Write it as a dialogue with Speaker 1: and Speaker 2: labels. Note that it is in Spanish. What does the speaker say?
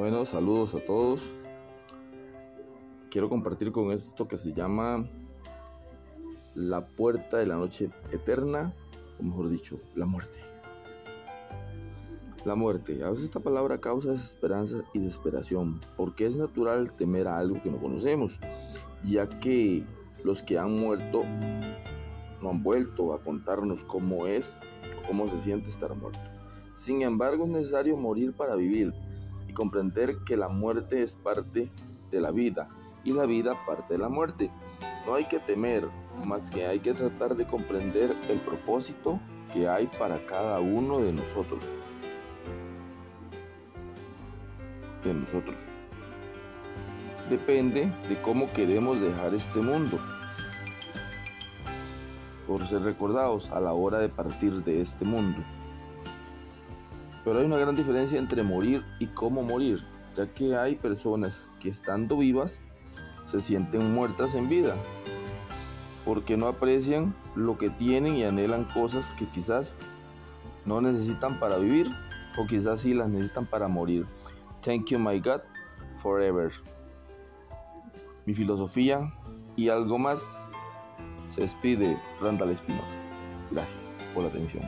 Speaker 1: Bueno, saludos a todos. Quiero compartir con esto que se llama La puerta de la noche eterna, o mejor dicho, la muerte. La muerte. A veces esta palabra causa desesperanza y desesperación, porque es natural temer a algo que no conocemos, ya que los que han muerto no han vuelto a contarnos cómo es cómo se siente estar muerto. Sin embargo, es necesario morir para vivir y comprender que la muerte es parte de la vida y la vida parte de la muerte. No hay que temer, más que hay que tratar de comprender el propósito que hay para cada uno de nosotros. De nosotros. Depende de cómo queremos dejar este mundo. Por ser recordados a la hora de partir de este mundo. Pero hay una gran diferencia entre morir y cómo morir, ya que hay personas que estando vivas se sienten muertas en vida, porque no aprecian lo que tienen y anhelan cosas que quizás no necesitan para vivir o quizás sí las necesitan para morir. Thank you my God forever. Mi filosofía y algo más se despide Randall Espinosa. Gracias por la atención.